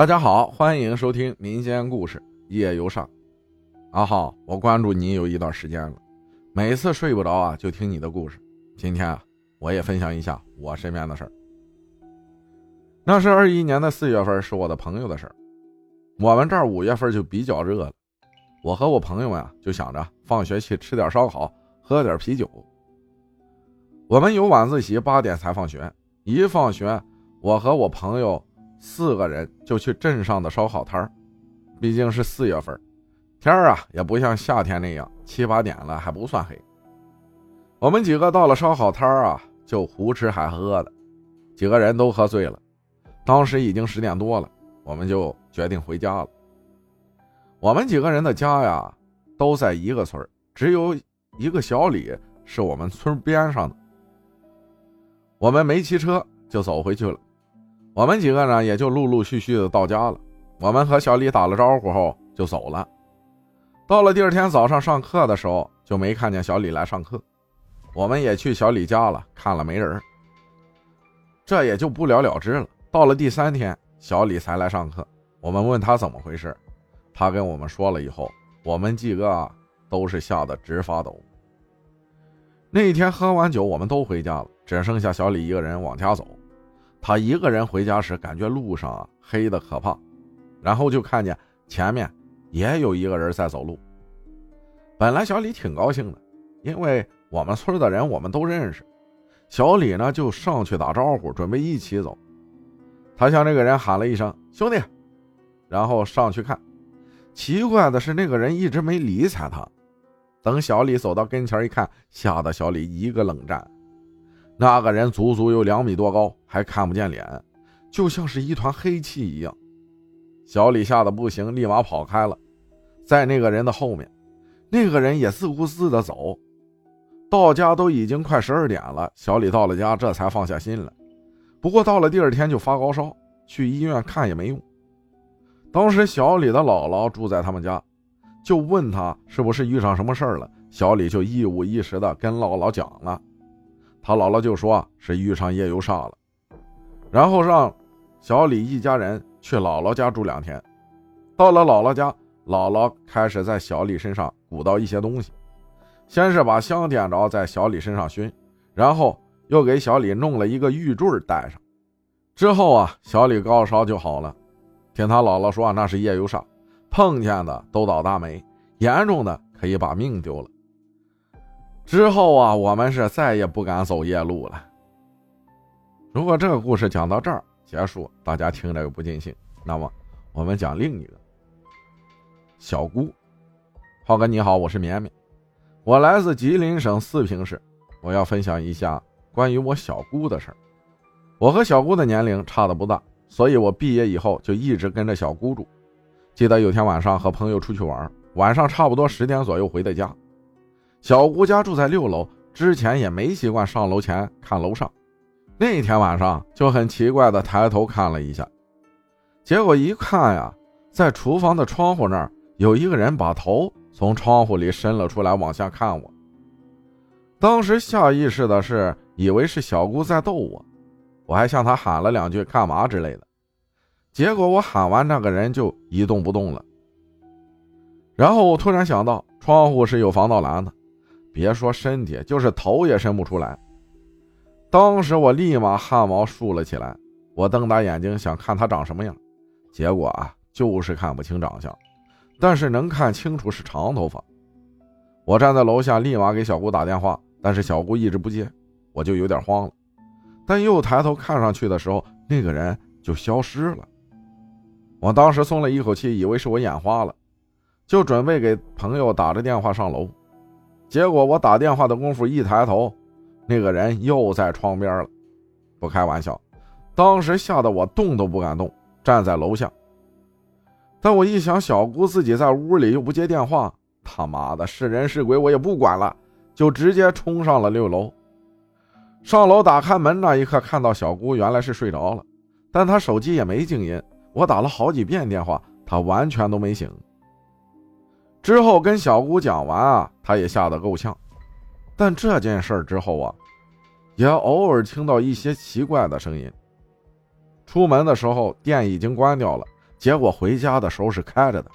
大家好，欢迎收听民间故事夜游上。阿浩，我关注你有一段时间了，每次睡不着啊，就听你的故事。今天啊，我也分享一下我身边的事儿。那是二一年的四月份，是我的朋友的事儿。我们这儿五月份就比较热了，我和我朋友们啊，就想着放学去吃点烧烤，喝点啤酒。我们有晚自习，八点才放学。一放学，我和我朋友四个人就去镇上的烧烤摊儿。毕竟是四月份，天儿啊也不像夏天那样七八点了还不算黑。我们几个到了烧烤摊儿啊，就胡吃海喝的，几个人都喝醉了。当时已经十点多了，我们就决定回家了。我们几个人的家呀，都在一个村只有一个小李是我们村边上的。我们没骑车就走回去了，我们几个呢也就陆陆续续的到家了。我们和小李打了招呼后就走了。到了第二天早上上课的时候，就没看见小李来上课。我们也去小李家了，看了没人，这也就不了了之了。到了第三天，小李才来上课。我们问他怎么回事，他跟我们说了以后，我们几个都是吓得直发抖。那一天喝完酒，我们都回家了，只剩下小李一个人往家走。他一个人回家时，感觉路上啊黑的可怕，然后就看见前面也有一个人在走路。本来小李挺高兴的，因为我们村的人我们都认识。小李呢就上去打招呼，准备一起走。他向那个人喊了一声“兄弟”，然后上去看。奇怪的是，那个人一直没理睬他。等小李走到跟前一看，吓得小李一个冷战。那个人足足有两米多高，还看不见脸，就像是一团黑气一样。小李吓得不行，立马跑开了，在那个人的后面。那个人也自顾自的走，到家都已经快十二点了。小李到了家，这才放下心来。不过到了第二天就发高烧，去医院看也没用。当时小李的姥姥住在他们家。就问他是不是遇上什么事儿了，小李就一五一十的跟姥姥讲了，他姥姥就说是遇上夜游煞了，然后让小李一家人去姥姥家住两天。到了姥姥家，姥姥开始在小李身上鼓捣一些东西，先是把香点着在小李身上熏，然后又给小李弄了一个玉坠戴上，之后啊，小李高烧就好了。听他姥姥说那是夜游煞。碰见的都倒大霉，严重的可以把命丢了。之后啊，我们是再也不敢走夜路了。如果这个故事讲到这儿结束，大家听着又不尽兴，那么我们讲另一个小姑。浩哥你好，我是绵绵，我来自吉林省四平市，我要分享一下关于我小姑的事儿。我和小姑的年龄差的不大，所以我毕业以后就一直跟着小姑住。记得有天晚上和朋友出去玩，晚上差不多十点左右回的家。小姑家住在六楼，之前也没习惯上楼前看楼上。那天晚上就很奇怪的抬头看了一下，结果一看呀，在厨房的窗户那儿有一个人把头从窗户里伸了出来，往下看我。当时下意识的是以为是小姑在逗我，我还向她喊了两句“干嘛”之类的。结果我喊完，那个人就一动不动了。然后我突然想到，窗户是有防盗栏的，别说身体，就是头也伸不出来。当时我立马汗毛竖了起来，我瞪大眼睛想看他长什么样，结果啊，就是看不清长相，但是能看清楚是长头发。我站在楼下，立马给小姑打电话，但是小姑一直不接，我就有点慌了。但又抬头看上去的时候，那个人就消失了。我当时松了一口气，以为是我眼花了，就准备给朋友打着电话上楼。结果我打电话的功夫一抬头，那个人又在窗边了。不开玩笑，当时吓得我动都不敢动，站在楼下。但我一想，小姑自己在屋里又不接电话，他妈的是人是鬼我也不管了，就直接冲上了六楼。上楼打开门那一刻，看到小姑原来是睡着了，但她手机也没静音。我打了好几遍电话，她完全都没醒。之后跟小姑讲完啊，她也吓得够呛。但这件事之后啊，也偶尔听到一些奇怪的声音。出门的时候电已经关掉了，结果回家的时候是开着的。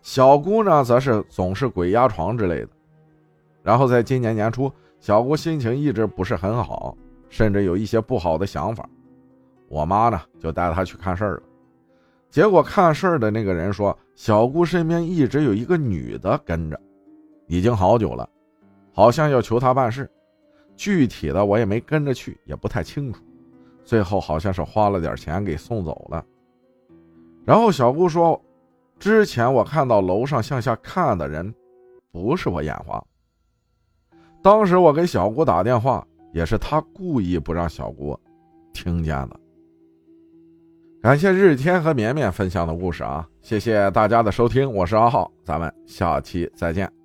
小姑呢，则是总是鬼压床之类的。然后在今年年初，小姑心情一直不是很好，甚至有一些不好的想法。我妈呢，就带她去看事儿了。结果看事儿的那个人说，小姑身边一直有一个女的跟着，已经好久了，好像要求她办事。具体的我也没跟着去，也不太清楚。最后好像是花了点钱给送走了。然后小姑说，之前我看到楼上向下看的人，不是我眼花。当时我给小姑打电话，也是她故意不让小姑听见的。感谢日天和绵绵分享的故事啊！谢谢大家的收听，我是阿浩，咱们下期再见。